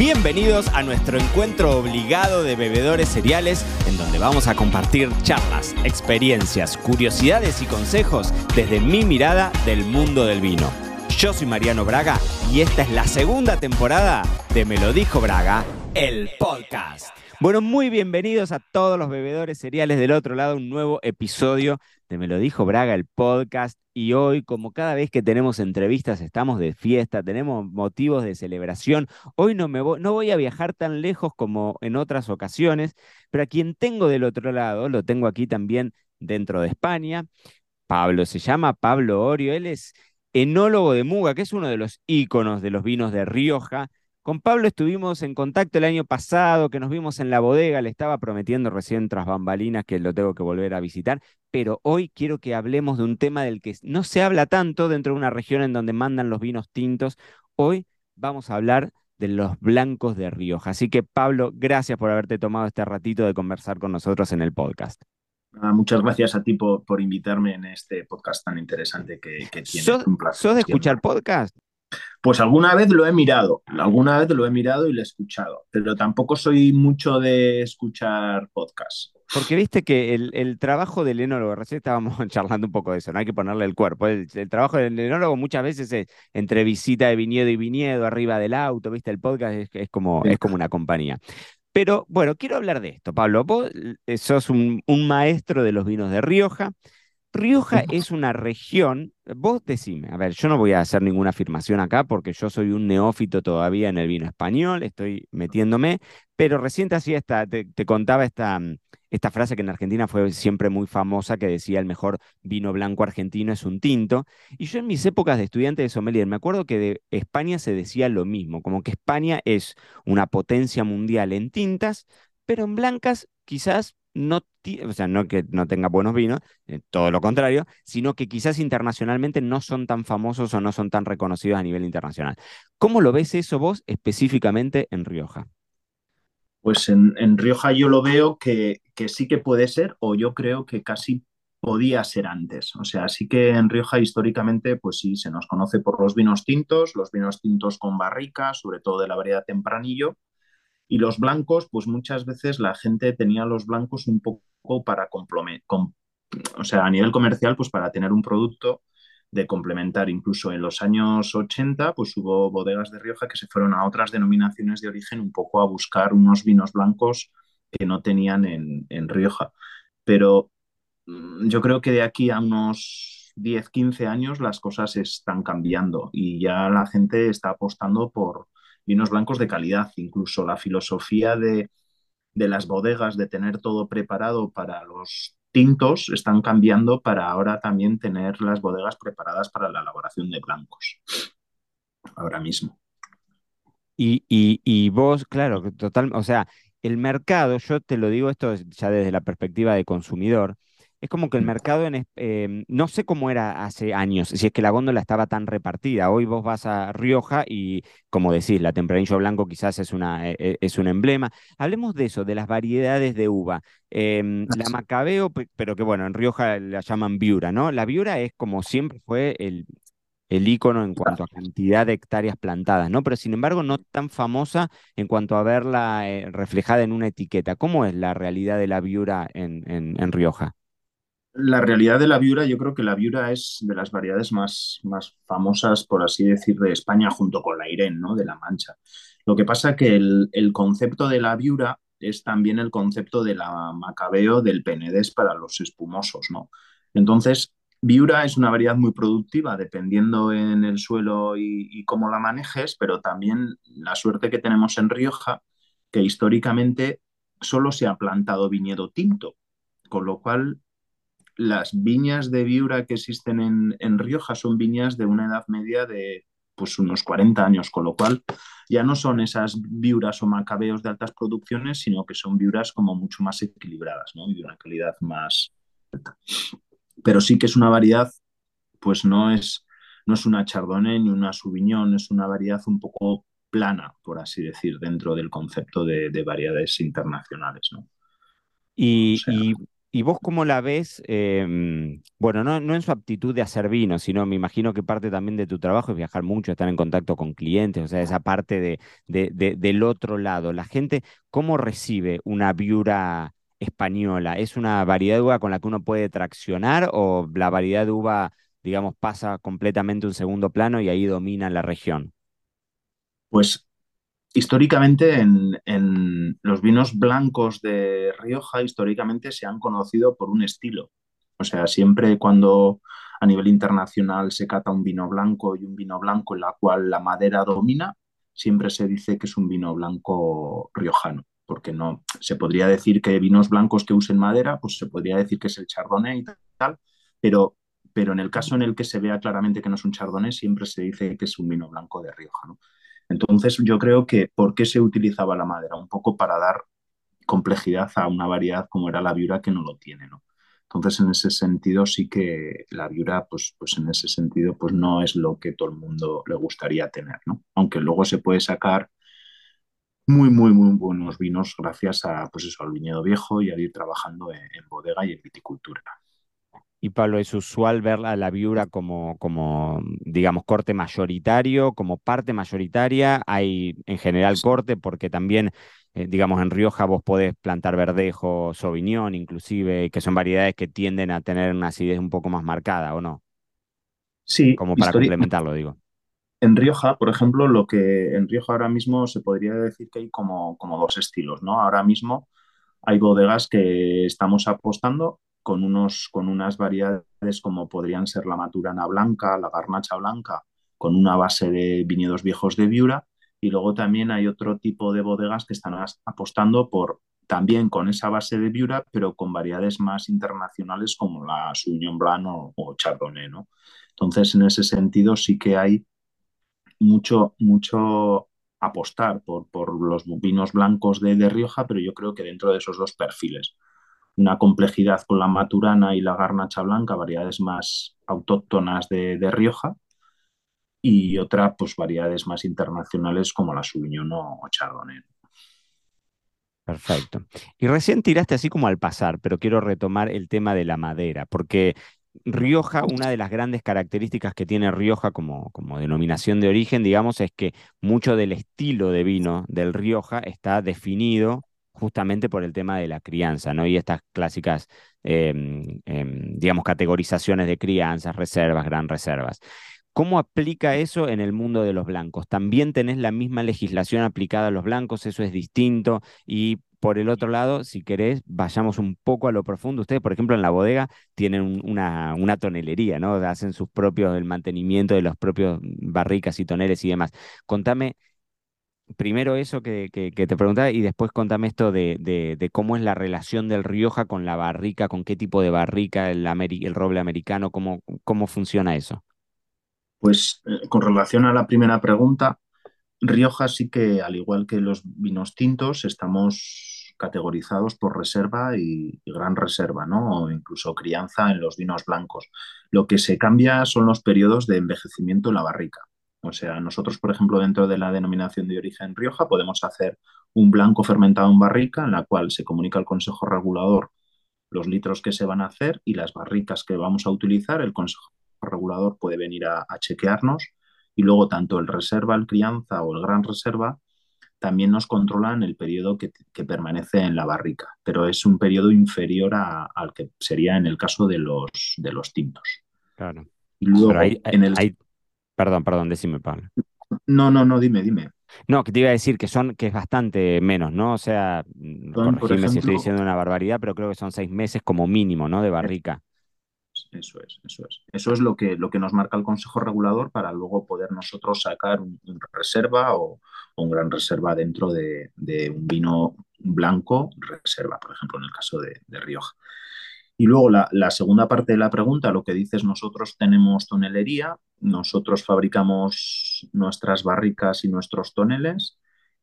Bienvenidos a nuestro encuentro obligado de bebedores cereales, en donde vamos a compartir charlas, experiencias, curiosidades y consejos desde mi mirada del mundo del vino. Yo soy Mariano Braga y esta es la segunda temporada de Me lo dijo Braga, el podcast. Bueno, muy bienvenidos a todos los bebedores cereales del otro lado, un nuevo episodio Me lo dijo Braga, el podcast. Y hoy, como cada vez que tenemos entrevistas, estamos de fiesta, tenemos motivos de celebración. Hoy no, me voy, no voy a viajar tan lejos como en otras ocasiones, pero a quien tengo del otro lado, lo tengo aquí también dentro de España. Pablo se llama Pablo Orio, él es enólogo de Muga, que es uno de los íconos de los vinos de Rioja con Pablo estuvimos en contacto el año pasado, que nos vimos en la bodega, le estaba prometiendo recién tras bambalinas que lo tengo que volver a visitar, pero hoy quiero que hablemos de un tema del que no se habla tanto dentro de una región en donde mandan los vinos tintos. Hoy vamos a hablar de los blancos de Rioja. Así que Pablo, gracias por haberte tomado este ratito de conversar con nosotros en el podcast. muchas gracias a ti por, invitarme en este podcast tan interesante que, que tienes. ¿Sos de escuchar podcast? Pues alguna vez lo he mirado, alguna vez lo he mirado y lo he escuchado, pero tampoco soy mucho de escuchar podcasts. Porque viste que el, trabajo del enólogo, recién estábamos charlando un poco de eso, no hay que ponerle el cuerpo. El, trabajo del enólogo muchas veces es entre visita de viñedo y viñedo, arriba del auto, viste, el podcast es, como, es como una compañía. Pero bueno, quiero hablar de esto, Pablo. Vos eh, sos un, un maestro de los vinos de Rioja. Rioja es una región, vos decime, a ver, yo no voy a hacer ninguna afirmación acá porque yo soy un neófito todavía en el vino español, estoy metiéndome, pero recién te, esta, te, contaba esta, mm, esta frase que en Argentina fue siempre muy famosa, que decía el mejor vino blanco argentino es un tinto, y yo en mis épocas de estudiante de sommelier me acuerdo que de España se decía lo mismo, como que España es una potencia mundial en tintas, pero en blancas quizás no, o sea, no que no tenga buenos vinos, eh, todo lo contrario, sino que quizás internacionalmente no son tan famosos o no son tan reconocidos a nivel internacional. ¿Cómo lo ves eso vos específicamente en Rioja? Pues en, Rioja yo lo veo que, que, sí que puede ser, o yo creo que casi podía ser antes. O sea, sí que en Rioja históricamente, pues sí, se nos conoce por los vinos tintos, los vinos tintos con barrica, sobre todo de la variedad tempranillo, y los blancos, pues muchas veces la gente tenía los blancos un poco para complementar, o sea, a nivel comercial, pues para tener un producto de complementar. Incluso en los años 80, pues hubo bodegas de Rioja que se fueron a otras denominaciones de origen un poco a buscar unos vinos blancos que no tenían en, en Rioja. Pero mm, yo creo que de aquí a unos 10, 15 años las cosas están cambiando y ya la gente está apostando por, vinos blancos de calidad. Incluso la filosofía de, las bodegas de tener todo preparado para los tintos están cambiando para ahora también tener las bodegas preparadas para la elaboración de blancos. Ahora mismo. Y, y, vos, claro, total, o sea, el mercado, yo te lo digo esto ya desde la perspectiva de consumidor, es como que el mercado, en, em, no sé cómo era hace años, si es que la góndola estaba tan repartida. Hoy vos vas a Rioja y, como decís, la tempranillo blanco quizás es, una, e, e, es un emblema. Hablemos de eso, de las variedades de uva. Em, la Macabeo, pero que bueno, en Rioja la llaman Viura, ¿no? La Viura es como siempre fue el, el ícono en cuanto a cantidad de hectáreas plantadas, ¿no? Pero sin embargo no tan famosa en cuanto a verla eh, reflejada en una etiqueta. ¿Cómo es la realidad de la Viura en, en Rioja? La realidad de la viura, yo creo que la viura es de las variedades más, más famosas, por así decir, de España junto con la Irene, ¿no? De la Mancha. Lo que pasa que el, el concepto de la viura es también el concepto de la macabeo del penedés para los espumosos, ¿no? Entonces, viura es una variedad muy productiva dependiendo en el suelo y, y cómo la manejes, pero también la suerte que tenemos en Rioja, que históricamente solo se ha plantado viñedo tinto, con lo cual las viñas de Viura que existen en, Rioja son viñas de una edad media de pues unos 40 años, con lo cual ya no son esas viuras o macabeos de altas producciones, sino que son viuras como mucho más equilibradas, ¿no? Y de una calidad más alta. Pero sí que es una variedad, pues no es, no es una chardonnay ni una sauvignon, es una variedad un poco plana, por así decir, dentro del concepto de, variedades internacionales, ¿no? Y, ¿Y vos cómo la ves? Em, bueno, no, en su aptitud de hacer vino, sino me imagino que parte también de tu trabajo es viajar mucho, estar en contacto con clientes, o sea, esa parte de, del otro lado. La gente, ¿cómo recibe una viura española? ¿Es una variedad de uva con la que uno puede traccionar o la variedad de uva, digamos, pasa completamente un segundo plano y ahí domina la región? Pues históricamente en, los vinos blancos de Rioja, históricamente se han conocido por un estilo. O sea, siempre cuando a nivel internacional se cata un vino blanco y un vino blanco en la cual la madera domina, siempre se dice que es un vino blanco riojano, porque no se podría decir que vinos blancos que usen madera, pues se podría decir que es el chardonnay y tal, pero, pero en el caso en el que se vea claramente que no es un chardonnay, siempre se dice que es un vino blanco de Rioja. ¿no? Entonces, yo creo que ¿por qué se utilizaba la madera? Un poco para dar complejidad a una variedad como era la viura que no lo tiene, ¿no? Entonces, en ese sentido, sí que la viura, pues, pues en ese sentido, pues no es lo que todo el mundo le gustaría tener, ¿no? Aunque luego se puede sacar muy, muy, muy buenos vinos gracias a, pues eso, al viñedo viejo y al ir trabajando en bodega y en viticultura. Y Pablo, ¿es usual ver a la viura como, como, digamos, corte mayoritario, como parte mayoritaria? Hay en general corte porque también, eh, digamos, en Rioja vos podés plantar verdejo, sauvignon inclusive, que son variedades que tienden a tener una acidez un poco más marcada, ¿o no? Sí. Como para complementarlo, digo. En Rioja, por ejemplo, lo que en Rioja ahora mismo se podría decir que hay como, como dos estilos, ¿no? Ahora mismo hay bodegas que estamos apostando con, unos, con unas variedades como podrían ser la maturana blanca, la garnacha blanca, con una base de viñedos viejos de Viura. Y luego también hay otro tipo de bodegas que están apostando por también con esa base de Viura, pero con variedades más internacionales como la Sauvignon Blanc o, Chardonnay. ¿no? Entonces, en ese sentido, sí que hay mucho, mucho apostar por, por los vinos blancos de, de Rioja, pero yo creo que dentro de esos dos perfiles una complejidad con la maturana y la garnacha blanca, variedades más autóctonas de, Rioja, y otra, pues variedades más internacionales como la Sauvignon o Chardonnay. Perfecto. Y recién tiraste así como al pasar, pero quiero retomar el tema de la madera, porque Rioja, una de las grandes características que tiene Rioja como, como denominación de origen, digamos, es que mucho del estilo de vino del Rioja está definido justamente por el tema de la crianza, ¿no? Y estas clásicas, em, em, digamos, categorizaciones de crianzas, reservas, gran reservas. ¿Cómo aplica eso en el mundo de los blancos? ¿También tenés la misma legislación aplicada a los blancos? ¿Eso es distinto? Y por el otro lado, si querés, vayamos un poco a lo profundo. Ustedes, por ejemplo, en la bodega tienen una, una tonelería, ¿no? Hacen sus propios, el mantenimiento de los propios barricas y toneles y demás. Contame primero eso que, te preguntaba y después contame esto de, cómo es la relación del Rioja con la barrica, con qué tipo de barrica, el, roble americano, cómo, cómo funciona eso. Pues eh, con relación a la primera pregunta, Rioja sí que, al igual que los vinos tintos, estamos categorizados por reserva y, y, gran reserva, ¿no? O incluso crianza en los vinos blancos. Lo que se cambia son los periodos de envejecimiento en la barrica. O sea, nosotros, por ejemplo, dentro de la denominación de origen Rioja, podemos hacer un blanco fermentado en barrica, en la cual se comunica al Consejo Regulador los litros que se van a hacer y las barricas que vamos a utilizar. El Consejo Regulador puede venir a, chequearnos y luego tanto el reserva, el crianza o el gran reserva también nos controlan el periodo que, permanece en la barrica, pero es un periodo inferior al que sería en el caso de los, de los tintos. Claro. Y luego, en el... Perdón, perdón, decime, Pablo. No, no, no, dime, dime. No, que te iba a decir que son, que es bastante menos, ¿no? O sea, mm, corregime si estoy diciendo una barbaridad, pero creo que son seis meses como mínimo, ¿no? De barrica. Eso es, eso es. Eso es lo que, lo que nos marca el Consejo Regulador para luego poder nosotros sacar un, reserva o, un gran reserva dentro de, un vino blanco reserva, por ejemplo, en el caso de Rioja. Y luego la, segunda parte de la pregunta, lo que dices, nosotros tenemos tonelería, nosotros fabricamos nuestras barricas y nuestros toneles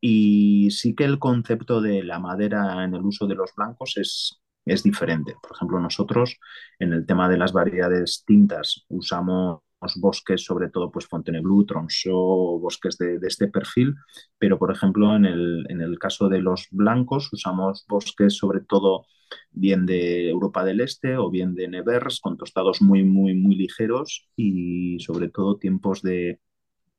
y sí que el concepto de la madera en el uso de los blancos es, es diferente. Por ejemplo, nosotros en el tema de las variedades tintas usamos bosques, sobre todo pues Fontainebleau, Tronçon, bosques de, este perfil, pero por ejemplo en el, en el caso de los blancos usamos bosques sobre todo bien de Europa del Este o bien de Nevers, con tostados muy, muy, muy ligeros y sobre todo tiempos de,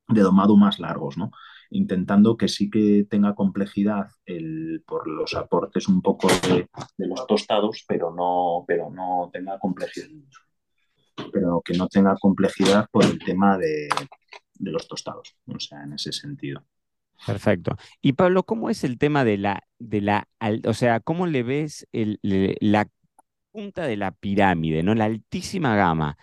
de domado más largos, ¿no? intentando que sí que tenga complejidad el, por los aportes un poco de, los tostados, pero no, pero no tenga complejidad, pero que no tenga complejidad por el tema de, los tostados, o sea, en ese sentido. Perfecto. Y Pablo, ¿cómo es el tema de la, de la, o sea, cómo le ves la punta de la pirámide, ¿no? La altísima gama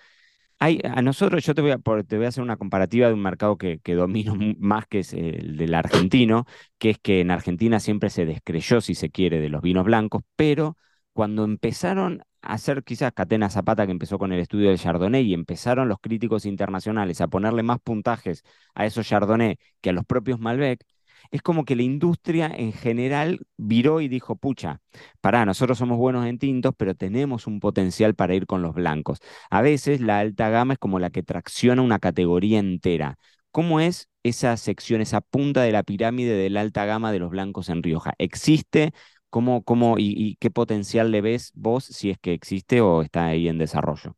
a nosotros, yo te voy a, te voy a hacer una comparativa de un mercado que, que, domino más, que es el del argentino, que es que en Argentina siempre se descreyó, si se quiere, de los vinos blancos, pero cuando empezaron hacer quizás Catena Zapata, que empezó con el estudio del Chardonnay, y empezaron los críticos internacionales a ponerle más puntajes a esos Chardonnay que a los propios Malbec, es como que la industria en general viró y dijo, pucha, pará, nosotros somos buenos en tintos, pero tenemos un potencial para ir con los blancos. A veces la alta gama es como la que tracciona una categoría entera. ¿Cómo es esa sección, esa punta de la pirámide de la alta gama de los blancos en Rioja? ¿Existe? ¿Cómo, cómo y qué potencial le ves vos si es que existe o está ahí en desarrollo?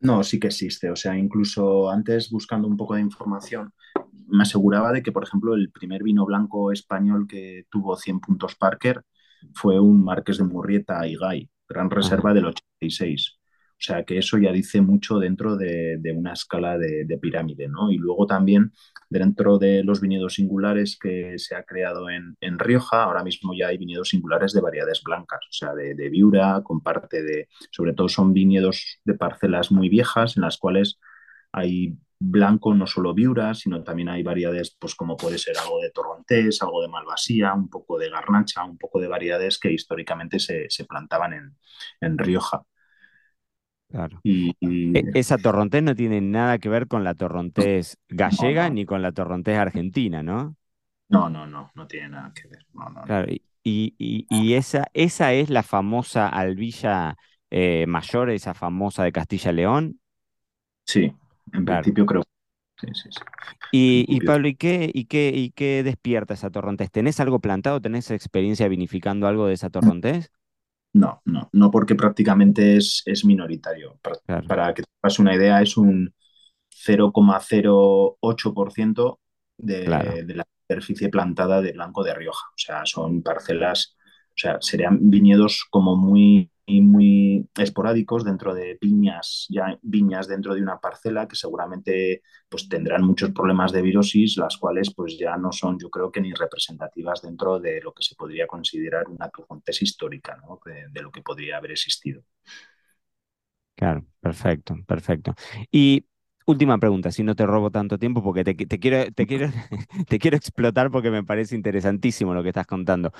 No, sí que existe. O sea, incluso antes buscando un poco de información, me aseguraba de que, por ejemplo, el primer vino blanco español que tuvo 100 puntos Parker fue un Marqués de Murrieta y Gay, gran reserva del 86. O sea que eso ya dice mucho dentro de, una escala de, pirámide, ¿no? Y luego también dentro de los viñedos singulares que se ha creado en, Rioja, ahora mismo ya hay viñedos singulares de variedades blancas, o sea, de, viura, con parte de, sobre todo son viñedos de parcelas muy viejas en las cuales hay blanco, no solo viura, sino también hay variedades, pues como puede ser algo de torrontés, algo de malvasía, un poco de garnacha, un poco de variedades que históricamente se, plantaban en Rioja. Claro. Y, e, Esa torrontés no tiene nada que ver con la torrontés gallega ni con la torrontés argentina, ¿no? No, no, no, no tiene nada que ver. claro, y, y, esa, esa es la famosa albilla eh, mayor, esa famosa de Castilla-León. Sí, en principio creo. Sí, sí, sí. Y, Pablo, ¿y qué, y, qué, ¿y qué despierta esa torrontés? ¿Tenés algo plantado? ¿Tenés experiencia vinificando algo de esa torrontés? No, no, no porque prácticamente es, es minoritario. Para, que te hagas una idea, es un 0,08% de, de la superficie plantada de blanco de Rioja. O sea, son parcelas, o sea, serían viñedos como muy muy esporádicos dentro de viñas, ya viñas dentro de una parcela que seguramente pues tendrán muchos problemas de virosis, las cuales pues ya no son yo creo que ni representativas dentro de lo que se podría considerar una torrontés histórica, ¿no? de, lo que podría haber existido. Claro, perfecto, perfecto. Y última pregunta, si no te robo tanto tiempo, porque te, quiero, te, quiero, te quiero explotar porque me parece interesantísimo lo que estás contando.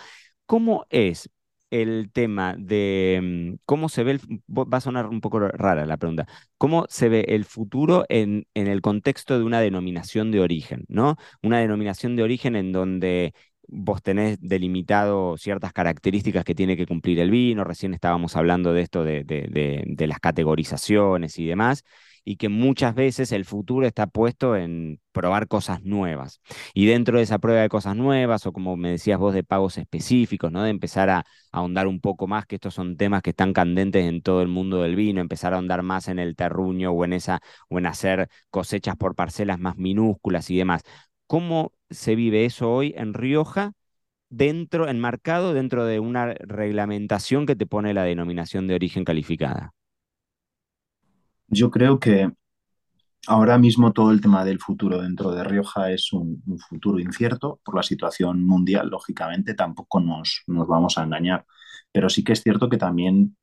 ¿Cómo es el tema de mm, cómo se ve, el, va a sonar un poco rara la pregunta, cómo se ve el futuro en, en el contexto de una denominación de origen, ¿no? Una denominación de origen en donde vos tenés delimitado ciertas características que tiene que cumplir el vino, recién estábamos hablando de esto de, de, de las categorizaciones y demás, y que muchas veces el futuro está puesto en probar cosas nuevas. Y dentro de esa prueba de cosas nuevas, o como me decías vos, de pagos específicos, ¿no? De empezar a, ahondar un poco más, que estos son temas que están candentes en todo el mundo del vino, empezar a ahondar más en el terruño o en esa, o en hacer cosechas por parcelas más minúsculas y demás. ¿Cómo se vive eso hoy en Rioja? dentro, enmarcado dentro de una reglamentación que te pone la denominación de origen calificada. Yo creo que ahora mismo todo el tema del futuro dentro de Rioja es un, futuro incierto por la situación mundial, lógicamente, tampoco nos, nos vamos a engañar, pero sí que es cierto que también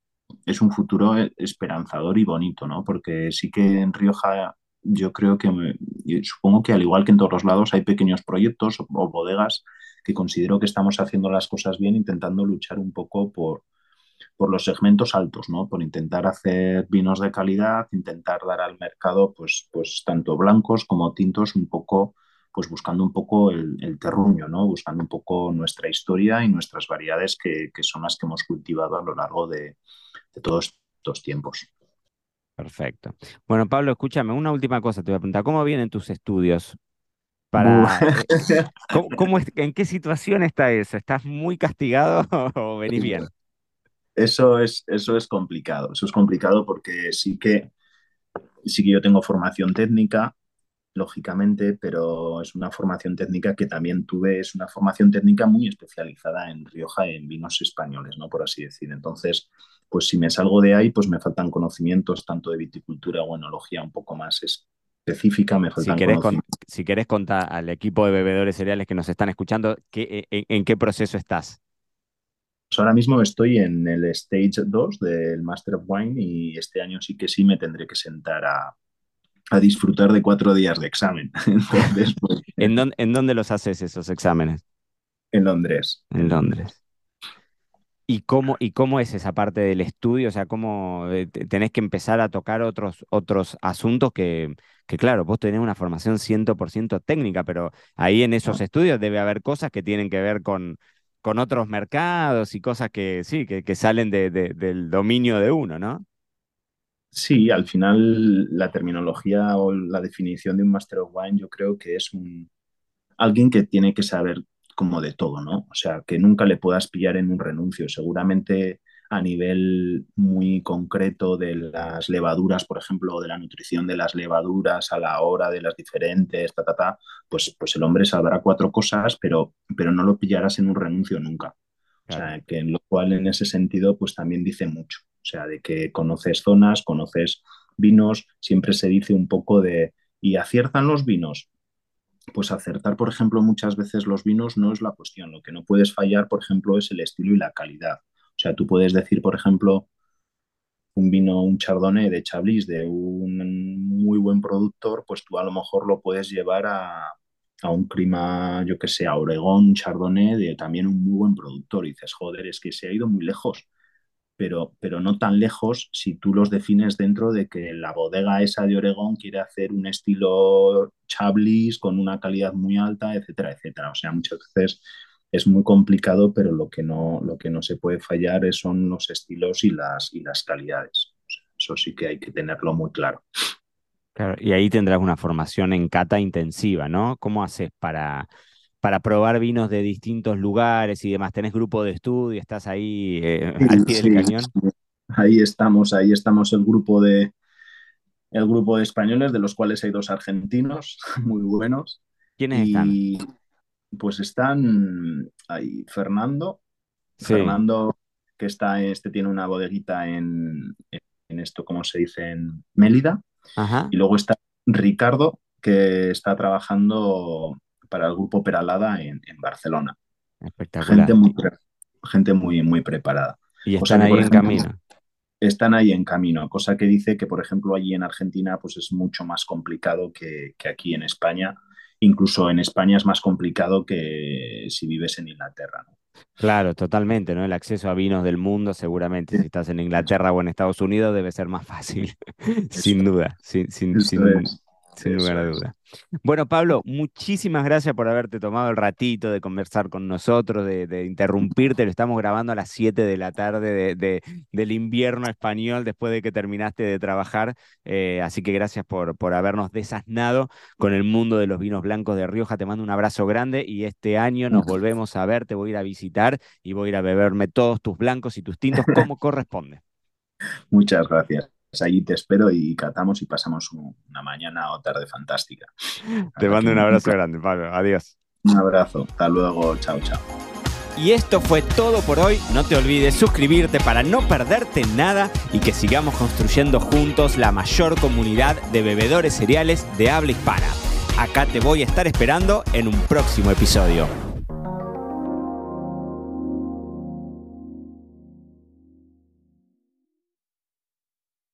es un futuro esperanzador y bonito, ¿no? Porque sí que en Rioja yo creo que, supongo que al igual que en todos los lados hay pequeños proyectos o bodegas que considero que estamos haciendo las cosas bien, intentando luchar un poco por, por los segmentos altos, ¿no? Por intentar hacer vinos de calidad, intentar dar al mercado, pues, pues tanto blancos como tintos, un poco, pues buscando un poco el, terruño, ¿no? Buscando un poco nuestra historia y nuestras variedades que, son las que hemos cultivado a lo largo de, todos estos tiempos. Perfecto. Bueno, Pablo, escúchame, una última cosa te voy a preguntar. ¿Cómo vienen tus estudios? Para, eh, ¿cómo, ¿En qué situación está eso? ¿Estás muy castigado o venís bien? Eso es, eso es complicado. Eso es complicado porque sí que, sí que yo tengo formación técnica, lógicamente, pero es una formación técnica que también tuve, es una formación técnica muy especializada en Rioja, en vinos españoles, ¿no? Por así decir. Entonces, pues si me salgo de ahí, pues me faltan conocimientos tanto de viticultura o enología un poco más específica, me faltan si querés, si querés contar al equipo de bebedores cereales que nos están escuchando, ¿qué, en, en, qué proceso estás? Pues ahora mismo estoy en el Stage 2 del Master of Wine y este año sí que sí me tendré que sentar a, a disfrutar de cuatro días de examen. Pues, ¿En, dónde, ¿En dónde los haces esos exámenes? En Londres. En Londres. ¿Y cómo, ¿Y cómo es esa parte del estudio? O sea, ¿cómo eh, tenés que empezar a tocar otros, otros asuntos que, que, claro, vos tenés una formación 100% técnica, pero ahí en esos estudios debe haber cosas que tienen que ver con, con otros mercados y cosas que sí, que, que salen de, de, del dominio de uno, ¿no? Sí, al final la terminología o la definición de un Master of Wine yo creo que es un, alguien que tiene que saber como de todo, ¿no? O sea, que nunca le puedas pillar en un renuncio. Seguramente a nivel muy concreto de las levaduras, por ejemplo, de la nutrición de las levaduras a la hora de las diferentes, ta, ta, ta, pues, pues el hombre sabrá cuatro cosas, pero, pero no lo pillarás en un renuncio nunca. O sea, que en lo cual en ese sentido pues también dice mucho. Sea, de que conoces zonas, conoces vinos, siempre se dice un poco de, ¿y aciertan los vinos? Pues acertar, por ejemplo, muchas veces los vinos no es la cuestión. Lo que no puedes fallar, por ejemplo, es el estilo y la calidad. O sea, tú puedes decir, por ejemplo, un vino, un chardonnay de Chablis de un muy buen productor, pues tú a lo mejor lo puedes llevar a, a un clima, yo que sé, a Oregón, Chardonnay, de también un muy buen productor. Y dices, joder, es que se ha ido muy lejos pero, pero no tan lejos si tú los defines dentro de que la bodega esa de Oregón quiere hacer un estilo Chablis con una calidad muy alta, etcétera, etcétera. O sea, muchas veces es muy complicado, pero lo que no, lo que no se puede fallar son los estilos y las, y las calidades. eso sí que hay que tenerlo muy claro. Claro, y ahí tendrás una formación en cata intensiva, ¿no? ¿Cómo haces para, para probar vinos de distintos lugares y demás. ¿Tenés grupo de estudio? ¿Estás ahí eh, al pie del cañón? Ahí estamos, ahí estamos el grupo de el grupo de españoles, de los cuales hay dos argentinos muy buenos. ¿Quiénes y, están? Pues están ahí Fernando, Fernando que está, este tiene una bodeguita en, en esto, ¿cómo se dice? En Mélida. Y luego está Ricardo, que está trabajando para el grupo Peralada en, en Barcelona. Espectacular. Gente muy, gente muy, muy preparada. Y están ahí en camino. Están ahí en camino, cosa que dice que, por ejemplo, allí en Argentina pues es mucho más complicado que, que aquí en España. Incluso en España es más complicado que si vives en Inglaterra. ¿no? Claro, totalmente, ¿no? El acceso a vinos del mundo, seguramente, si estás en Inglaterra o en Estados Unidos, debe ser más fácil, sin duda, sin, sin, sin, sin lugar a duda. Bueno, Pablo, muchísimas gracias por haberte tomado el ratito de conversar con nosotros, de, interrumpirte. Lo estamos grabando a las 7 de la tarde de, del invierno español después de que terminaste de trabajar. Eh, así que gracias por, por habernos desasnado con el mundo de los vinos blancos de Rioja. Te mando un abrazo grande y este año nos volvemos a ver. Te voy a ir a visitar y voy a ir a beberme todos tus blancos y tus tintos como corresponde. Muchas gracias. Pues allí te espero y catamos y pasamos una mañana o tarde fantástica. Te mando un abrazo grande, Pablo. Adiós. Un abrazo. Hasta luego. Chao, chao. Y esto fue todo por hoy. No te olvides suscribirte para no perderte nada y que sigamos construyendo juntos la mayor comunidad de bebedores cereales de habla hispana. Acá te voy a estar esperando en un próximo episodio.